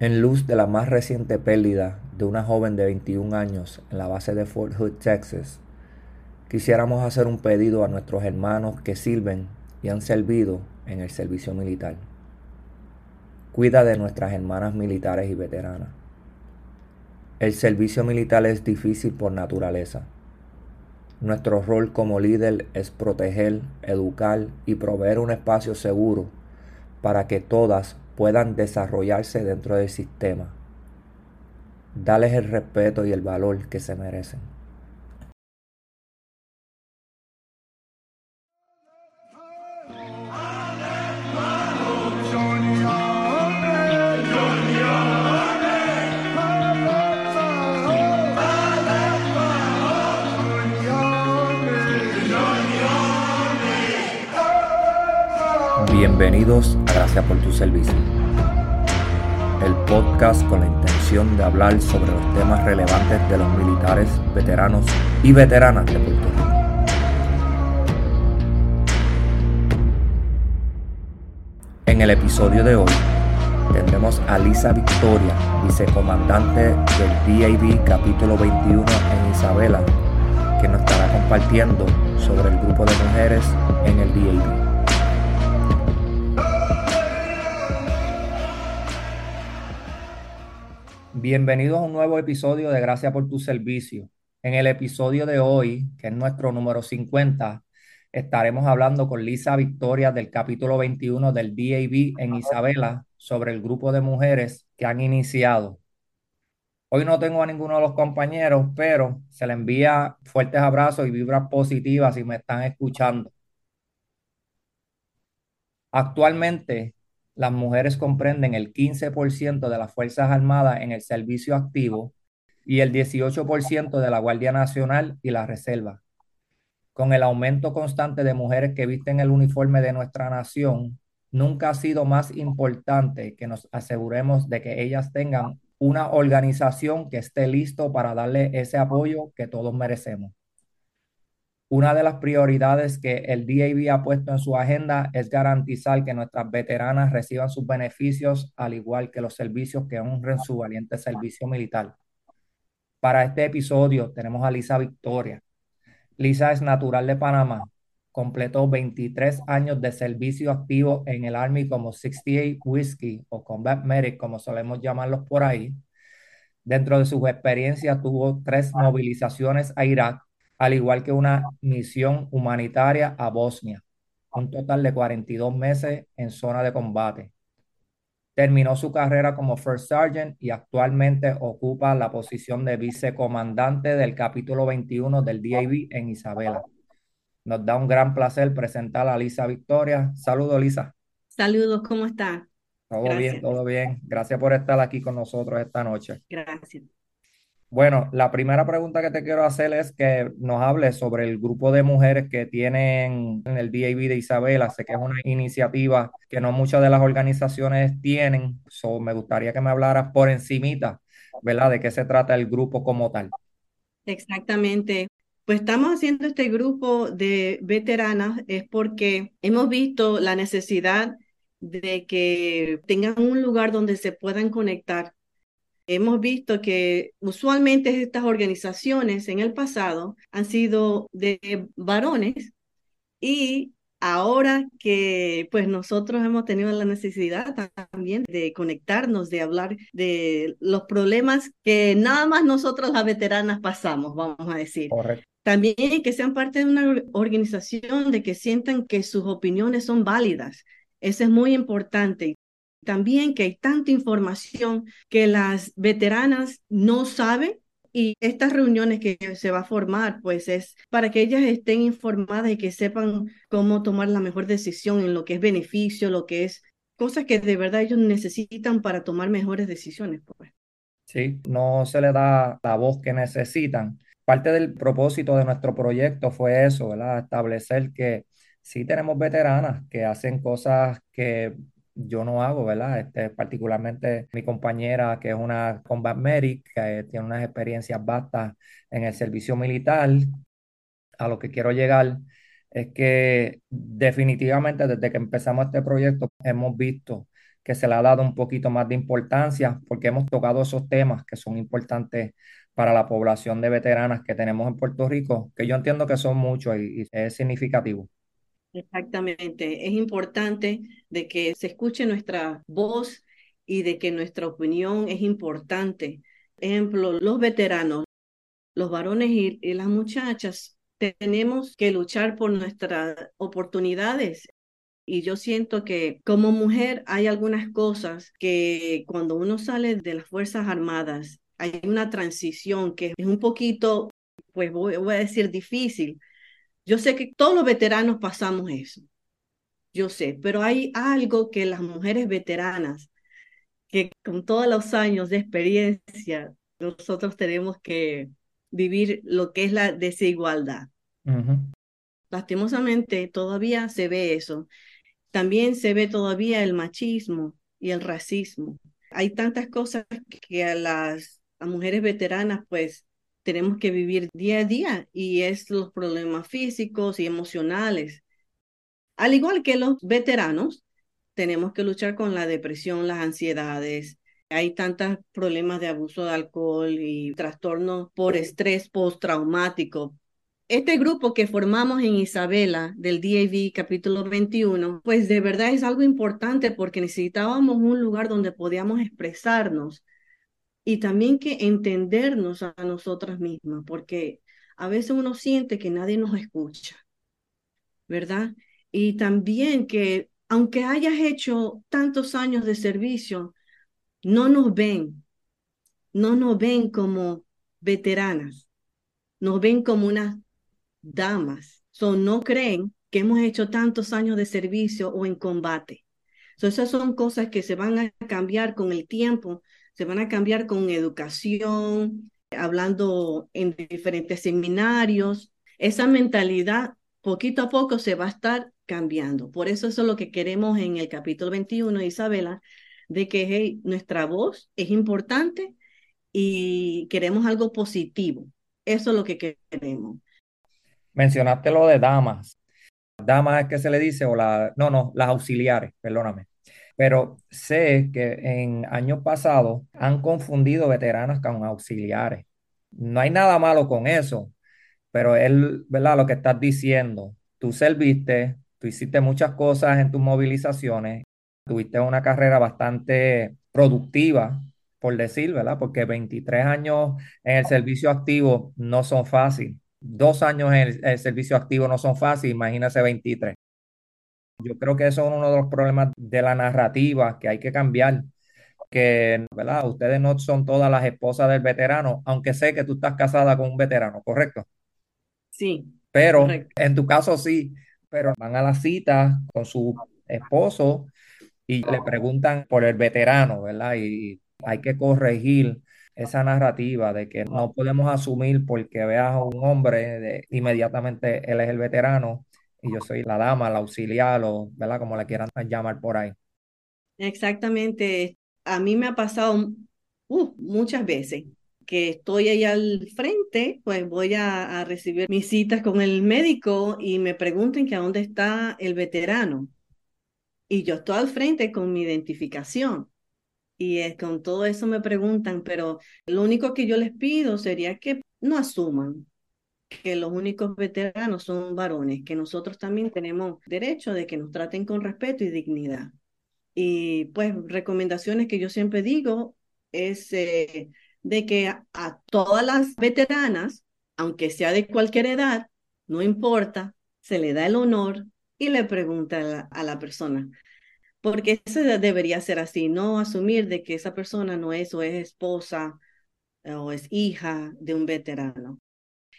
En luz de la más reciente pérdida de una joven de 21 años en la base de Fort Hood, Texas, quisiéramos hacer un pedido a nuestros hermanos que sirven y han servido en el servicio militar. Cuida de nuestras hermanas militares y veteranas. El servicio militar es difícil por naturaleza. Nuestro rol como líder es proteger, educar y proveer un espacio seguro para que todas puedan desarrollarse dentro del sistema. Dales el respeto y el valor que se merecen. Bienvenidos Gracias por tu servicio, el podcast con la intención de hablar sobre los temas relevantes de los militares, veteranos y veteranas de Puerto Rico. En el episodio de hoy tendremos a Lisa Victoria, vicecomandante del DAB capítulo 21 en Isabela, que nos estará compartiendo sobre el grupo de mujeres en el DAB. Bienvenidos a un nuevo episodio de Gracias por tu servicio. En el episodio de hoy, que es nuestro número 50, estaremos hablando con Lisa Victoria del capítulo 21 del DAB en Isabela sobre el grupo de mujeres que han iniciado. Hoy no tengo a ninguno de los compañeros, pero se le envía fuertes abrazos y vibras positivas si me están escuchando. Actualmente las mujeres comprenden el 15% de las Fuerzas Armadas en el servicio activo y el 18% de la Guardia Nacional y la Reserva. Con el aumento constante de mujeres que visten el uniforme de nuestra nación, nunca ha sido más importante que nos aseguremos de que ellas tengan una organización que esté listo para darle ese apoyo que todos merecemos. Una de las prioridades que el DAB ha puesto en su agenda es garantizar que nuestras veteranas reciban sus beneficios, al igual que los servicios que honren su valiente servicio militar. Para este episodio tenemos a Lisa Victoria. Lisa es natural de Panamá. Completó 23 años de servicio activo en el Army como 68 Whiskey o Combat Medic, como solemos llamarlos por ahí. Dentro de sus experiencias tuvo tres movilizaciones a Irak, al igual que una misión humanitaria a Bosnia, un total de 42 meses en zona de combate. Terminó su carrera como First Sergeant y actualmente ocupa la posición de vicecomandante del capítulo 21 del DAV en Isabela. Nos da un gran placer presentar a Lisa Victoria. Saludos, Lisa. Saludos, ¿cómo está? Todo bien, todo bien. Gracias por estar aquí con nosotros esta noche. Gracias. Bueno, la primera pregunta que te quiero hacer es que nos hables sobre el grupo de mujeres que tienen en el DAV de Isabela. Sé que es una iniciativa que no muchas de las organizaciones tienen. So, me gustaría que me hablaras por encimita, ¿verdad? De qué se trata el grupo como tal. Exactamente. Pues estamos haciendo este grupo de veteranas es porque hemos visto la necesidad de que tengan un lugar donde se puedan conectar Hemos visto que usualmente estas organizaciones en el pasado han sido de varones y ahora que pues nosotros hemos tenido la necesidad también de conectarnos, de hablar de los problemas que nada más nosotros las veteranas pasamos, vamos a decir. También que sean parte de una organización, de que sientan que sus opiniones son válidas. Eso es muy importante también que hay tanta información que las veteranas no saben y estas reuniones que se va a formar, pues es para que ellas estén informadas y que sepan cómo tomar la mejor decisión en lo que es beneficio, lo que es cosas que de verdad ellos necesitan para tomar mejores decisiones. Pues. Sí, no se le da la voz que necesitan. Parte del propósito de nuestro proyecto fue eso, ¿verdad? Establecer que sí tenemos veteranas que hacen cosas que yo no hago, ¿verdad? Este, particularmente mi compañera, que es una combat medic, que tiene unas experiencias vastas en el servicio militar, a lo que quiero llegar es que definitivamente desde que empezamos este proyecto hemos visto que se le ha dado un poquito más de importancia porque hemos tocado esos temas que son importantes para la población de veteranas que tenemos en Puerto Rico, que yo entiendo que son muchos y, y es significativo. Exactamente, es importante de que se escuche nuestra voz y de que nuestra opinión es importante. Ejemplo, los veteranos, los varones y, las muchachas, tenemos que luchar por nuestras oportunidades. Y yo siento que como mujer hay algunas cosas que cuando uno sale de las Fuerzas Armadas, hay una transición que es un poquito, pues voy a decir, difícil, yo sé que todos los veteranos pasamos eso, yo sé, pero hay algo que las mujeres veteranas, que con todos los años de experiencia, nosotros tenemos que vivir lo que es la desigualdad. Lastimosamente, todavía se ve eso. También se ve todavía el machismo y el racismo. Hay tantas cosas que a las a mujeres veteranas, pues tenemos que vivir día a día y es los problemas físicos y emocionales. Al igual que los veteranos, tenemos que luchar con la depresión, las ansiedades. Hay tantos problemas de abuso de alcohol y trastornos por estrés postraumático. Este grupo que formamos en Isabela del DAV capítulo 21, pues de verdad es algo importante porque necesitábamos un lugar donde podíamos expresarnos y también que entendernos a nosotras mismas, porque a veces uno siente que nadie nos escucha, ¿verdad? Y también que aunque hayas hecho tantos años de servicio, no nos ven, no nos ven como veteranas, nos ven como unas damas, son no creen que hemos hecho tantos años de servicio o en combate. So, esas son cosas que se van a cambiar con el tiempo se van a cambiar con educación, hablando en diferentes seminarios. Esa mentalidad poquito a poco se va a estar cambiando. Por eso eso es lo que queremos en el capítulo 21, Isabela, de que nuestra voz es importante y queremos algo positivo. Eso es lo que queremos. Mencionaste lo de damas. Damas es que se le dice, o la, no, no, las auxiliares, perdóname pero sé que en años pasados han confundido veteranas con auxiliares. No hay nada malo con eso, pero él, ¿verdad? Lo que estás diciendo, tú serviste, tú hiciste muchas cosas en tus movilizaciones, tuviste una carrera bastante productiva, por decir, ¿verdad? Porque 23 años en el servicio activo no son fáciles. Dos años en el, el servicio activo no son fáciles, imagínese 23. Yo creo que eso es uno de los problemas de la narrativa que hay que cambiar, que, ¿verdad? Ustedes no son todas las esposas del veterano, aunque sé que tú estás casada con un veterano, ¿correcto? Sí. Pero correcto. en tu caso sí, pero van a la cita con su esposo y le preguntan por el veterano, ¿verdad? Y hay que corregir esa narrativa de que no podemos asumir porque veas a un hombre, de, inmediatamente él es el veterano y yo soy la dama, la auxiliar o, ¿verdad? Como le quieran llamar por ahí. Exactamente. A mí me ha pasado uh, muchas veces que estoy ahí al frente, pues voy a, a, recibir mis citas con el médico y me pregunten que a dónde está el veterano. Y yo estoy al frente con mi identificación. Y es, con todo eso me preguntan, pero lo único que yo les pido sería que no asuman, que los únicos veteranos son varones, que nosotros también tenemos derecho de que nos traten con respeto y dignidad. Y pues recomendaciones que yo siempre digo es eh, de que a, todas las veteranas, aunque sea de cualquier edad, no importa, se le da el honor y le pregunta a la, a la persona. Porque eso debería ser así, no asumir de que esa persona no es o es esposa o es hija de un veterano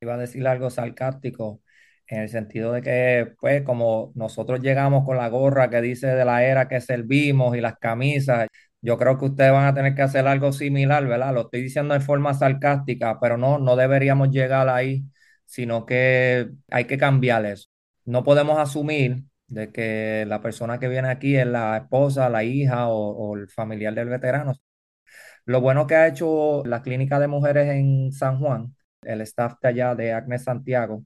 iba a decir algo sarcástico en el sentido de que, pues, como nosotros llegamos con la gorra que dice de la era que servimos y las camisas, yo creo que ustedes van a tener que hacer algo similar, ¿verdad? Lo estoy diciendo de forma sarcástica, pero no, no deberíamos llegar ahí, sino que hay que cambiar eso. No podemos asumir de que la persona que viene aquí es la esposa, la hija o, o el familiar del veterano. Lo bueno que ha hecho la clínica de mujeres en San Juan el staff de allá de Agnes Santiago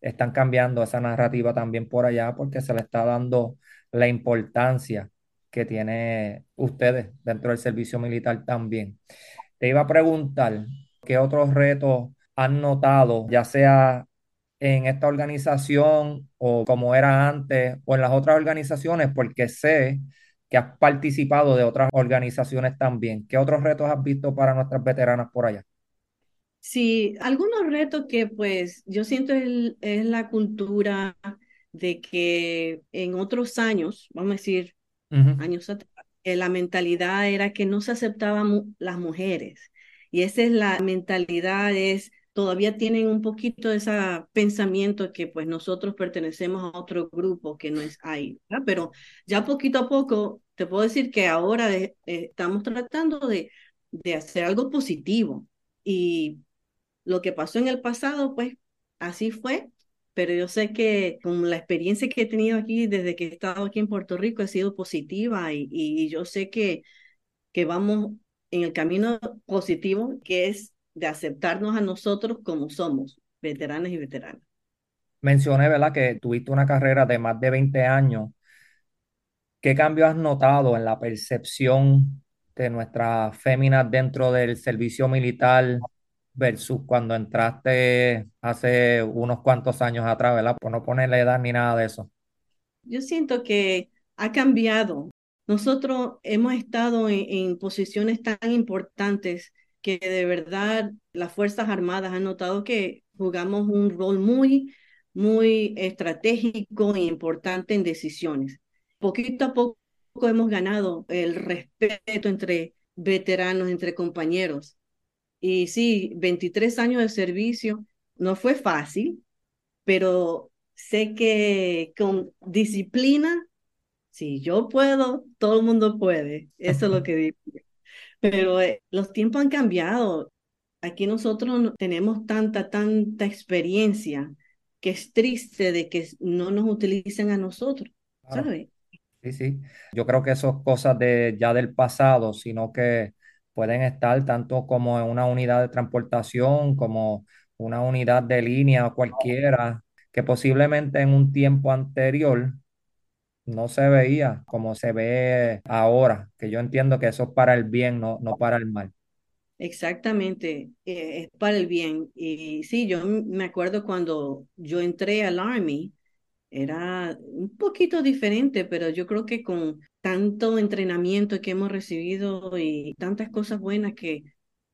están cambiando esa narrativa también por allá porque se le está dando la importancia que tiene ustedes dentro del servicio militar también. Te iba a preguntar, ¿qué otros retos han notado, ya sea en esta organización o como era antes o en las otras organizaciones? Porque sé que has participado de otras organizaciones también. ¿Qué otros retos has visto para nuestras veteranas por allá? Sí, algunos retos que pues yo siento es, es la cultura de que en otros años, vamos a decir, años atrás, eh, la mentalidad era que no se aceptaban mu- las mujeres. Y esa es la mentalidad, es, todavía tienen un poquito de ese pensamiento que pues nosotros pertenecemos a otro grupo que no es ahí, ¿verdad? Pero ya poquito a poco, te puedo decir que ahora eh, estamos tratando de, de hacer algo positivo. Y lo que pasó en el pasado, pues así fue, pero yo sé que con la experiencia que he tenido aquí desde que he estado aquí en Puerto Rico ha sido positiva y, y yo sé que, que vamos en el camino positivo, que es de aceptarnos a nosotros como somos, veteranos y veteranas. Mencioné, ¿verdad?, que tuviste una carrera de más de 20 años. ¿Qué cambio has notado en la percepción de nuestras féminas dentro del servicio militar versus cuando entraste hace unos cuantos años atrás, ¿verdad? Por no ponerle edad ni nada de eso. Yo siento que ha cambiado. Nosotros hemos estado en, en posiciones tan importantes que de verdad las Fuerzas Armadas han notado que jugamos un rol muy, muy estratégico e importante en decisiones. Poquito a poco hemos ganado el respeto entre veteranos, entre compañeros. Y sí, 23 años de servicio no fue fácil, pero sé que con disciplina, si yo puedo, todo el mundo puede. Eso es lo que digo. Pero eh, los tiempos han cambiado. Aquí nosotros no tenemos tanta, tanta experiencia que es triste de que no nos utilicen a nosotros, Claro. ¿sabes? Sí, sí. Yo creo que eso es cosas de, ya del pasado, sino que pueden estar tanto como en una unidad de transportación, como una unidad de línea o cualquiera, que posiblemente en un tiempo anterior no se veía como se ve ahora, que yo entiendo que eso es para el bien, no, no para el mal. Exactamente, eh, es para el bien. Y sí, yo me acuerdo cuando yo entré al Army, Era un poquito diferente, pero yo creo que con tanto entrenamiento que hemos recibido y tantas cosas buenas que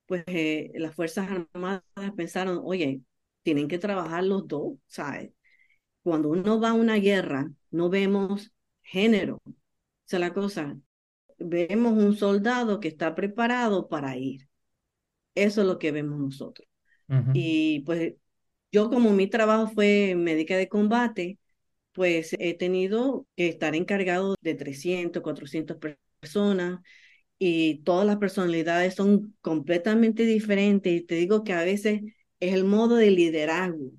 pues eh, las Fuerzas Armadas pensaron, oye, tienen que trabajar los dos, ¿sabes? Cuando uno va a una guerra, no vemos género. Esa es la cosa. Vemos un soldado que está preparado para ir. Eso es lo que vemos nosotros. Y pues yo como mi trabajo fue médica de combate, pues he tenido que estar encargado de 300, 400 personas y todas las personalidades son completamente diferentes y te digo que a veces es el modo de liderazgo,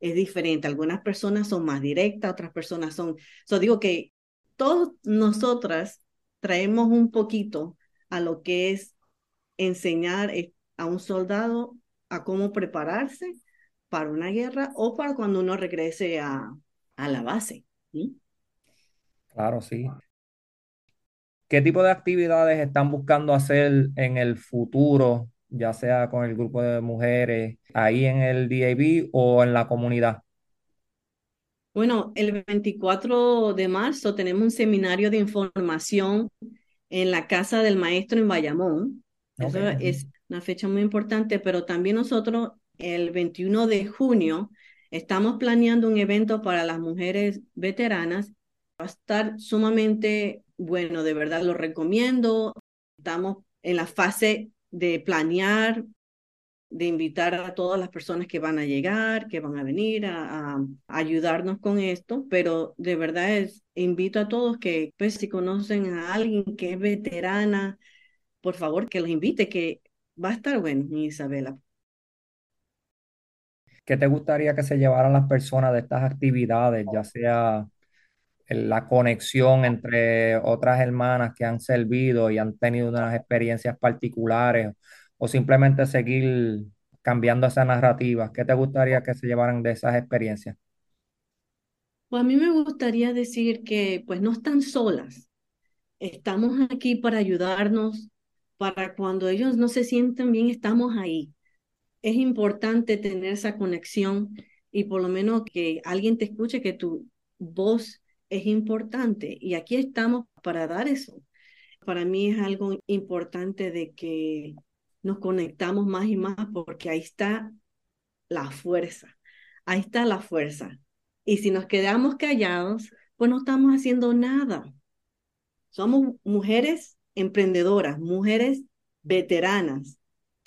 es diferente. Algunas personas son más directas, otras personas son... So digo que todos nosotras traemos un poquito a lo que es enseñar eh, a un soldado a cómo prepararse para una guerra o para cuando uno regrese a, a la base. ¿sí? Claro, sí. ¿Qué tipo de actividades están buscando hacer en el futuro, ya sea con el grupo de mujeres, ahí en el DAB o en la comunidad? Bueno, el 24 de marzo tenemos un seminario de información en la casa del maestro en Bayamón. Eso es una fecha muy importante, pero también nosotros el 21 de junio estamos planeando un evento para las mujeres veteranas. Va a estar sumamente bueno, de verdad lo recomiendo. Estamos en la fase de planear de invitar a todas las personas que van a llegar, que van a venir a, ayudarnos con esto, pero de verdad es, invito a todos que pues si conocen a alguien que es veterana, por favor que los invite, que va a estar bueno, Isabela. ¿Qué te gustaría que se llevaran las personas de estas actividades, ya sea la conexión entre otras hermanas que han servido y han tenido unas experiencias particulares o simplemente seguir cambiando esa narrativa? ¿Qué te gustaría que se llevaran de esas experiencias? Pues a mí me gustaría decir que pues no están solas, estamos aquí para ayudarnos, para cuando ellos no se sienten bien, estamos ahí. Es importante tener esa conexión y por lo menos que alguien te escuche que tu voz es importante. Y aquí estamos para dar eso. Para mí es algo importante de que nos conectamos más y más porque ahí está la fuerza. Ahí está la fuerza. Y si nos quedamos callados, pues no estamos haciendo nada. Somos mujeres emprendedoras, mujeres veteranas,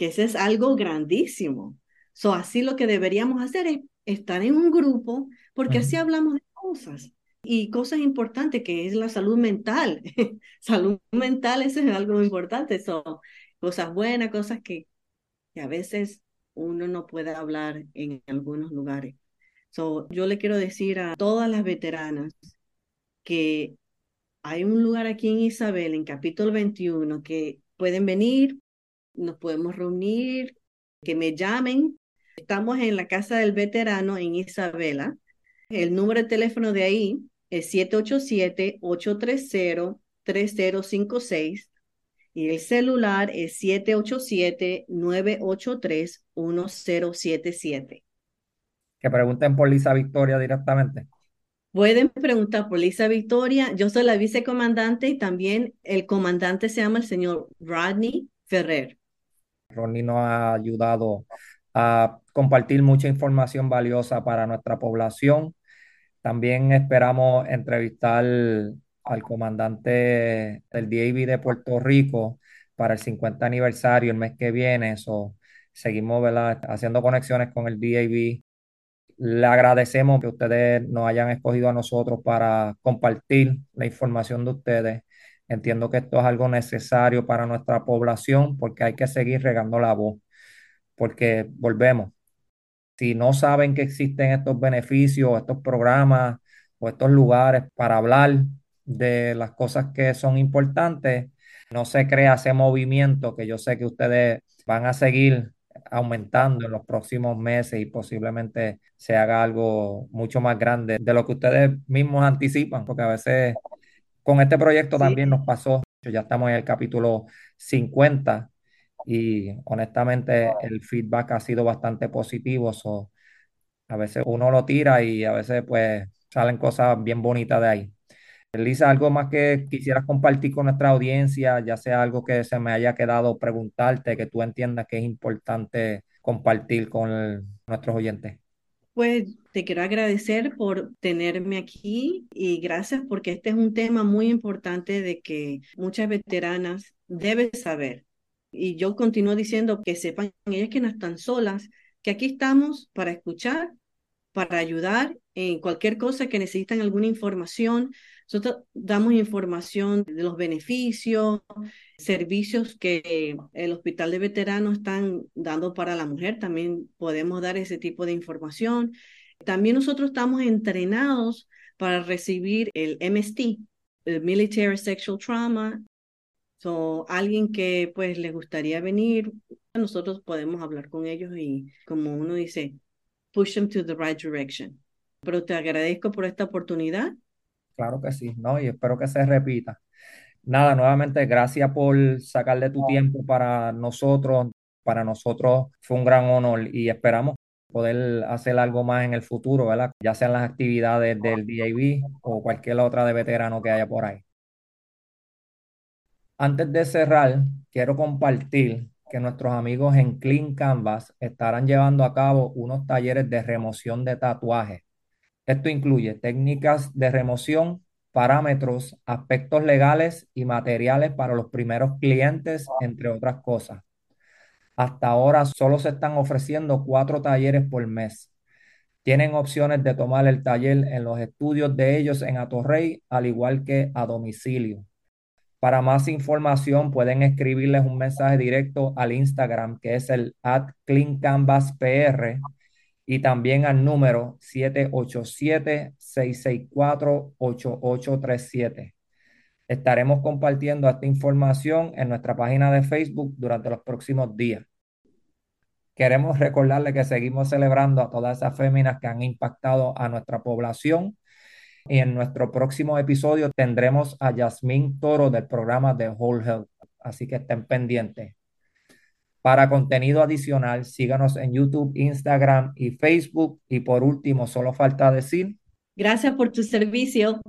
que ese es algo grandísimo. So, así lo que deberíamos hacer es estar en un grupo, porque así hablamos de cosas y cosas importantes, que es la salud mental. salud mental, eso es algo importante. Son cosas buenas, cosas que, que, a veces uno no puede hablar en algunos lugares. So, yo le quiero decir a todas las veteranas que hay un lugar aquí en Isabel, en capítulo 21, que pueden venir, nos podemos reunir, que me llamen. Estamos en la casa del veterano en Isabela. El número de teléfono de ahí es 787-830-3056 y el celular es 787-983-1077. Que pregunten por Lisa Victoria directamente. Pueden preguntar por Lisa Victoria. Yo soy la vicecomandante y también el comandante se llama el señor Rodney Ferrer. Rodney nos ha ayudado a compartir mucha información valiosa para nuestra población. También esperamos entrevistar al comandante del DAV de Puerto Rico para el 50 aniversario el mes que viene. So, seguimos haciendo conexiones con el DAV le agradecemos que ustedes nos hayan escogido a nosotros para compartir la información de ustedes. Entiendo que esto es algo necesario para nuestra población porque hay que seguir regando la voz. Porque volvemos, si no saben que existen estos beneficios, estos programas o estos lugares para hablar de las cosas que son importantes, no se crea ese movimiento que yo sé que ustedes van a seguir aumentando en los próximos meses y posiblemente se haga algo mucho más grande de lo que ustedes mismos anticipan, porque a veces con este proyecto también nos pasó, ya estamos en el capítulo 50 y honestamente el feedback ha sido bastante positivo, a veces uno lo tira y a veces pues salen cosas bien bonitas de ahí. Lisa, ¿algo más que quisieras compartir con nuestra audiencia, ya sea algo que se me haya quedado preguntarte, que tú entiendas que es importante compartir con nuestros oyentes? Pues te quiero agradecer por tenerme aquí y gracias porque este es un tema muy importante de que muchas veteranas deben saber. Y yo continúo diciendo que sepan ellas que no están solas, que aquí estamos para escuchar, para ayudar en cualquier cosa que necesitan alguna información. Nosotros damos información de los beneficios, servicios que el Hospital de Veteranos están dando para la mujer. También podemos dar ese tipo de información. También nosotros estamos entrenados para recibir el MST, el Military Sexual Trauma. So, alguien que pues le gustaría venir, nosotros podemos hablar con ellos y como uno dice, push them to the right direction. Pero te agradezco por esta oportunidad Claro que sí, ¿no? Y espero que se repita. Nada, nuevamente, gracias por sacarle tu tiempo para nosotros. Para nosotros fue un gran honor y esperamos poder hacer algo más en el futuro, ¿verdad? Ya sean las actividades del DAV o cualquier otra de veterano que haya por ahí. Antes de cerrar, quiero compartir que nuestros amigos en Clean Canvas estarán llevando a cabo unos talleres de remoción de tatuajes esto incluye técnicas de remoción, parámetros, aspectos legales y materiales para los primeros clientes, entre otras cosas. Hasta ahora solo se están ofreciendo cuatro talleres por mes. Tienen opciones de tomar el taller en los estudios de ellos en Atorrey, al igual que a domicilio. Para más información pueden escribirles un mensaje directo al Instagram que es el at cleancanvaspr y también al número 787-664-8837. Estaremos compartiendo esta información en nuestra página de Facebook durante los próximos días. Queremos recordarle que seguimos celebrando a todas esas féminas que han impactado a nuestra población Y en nuestro próximo episodio tendremos a Yasmín Toro del programa de Whole Health, así que estén pendientes. Para contenido adicional, síganos en YouTube, Instagram y Facebook. Y por último, solo falta decir. Gracias por tu servicio.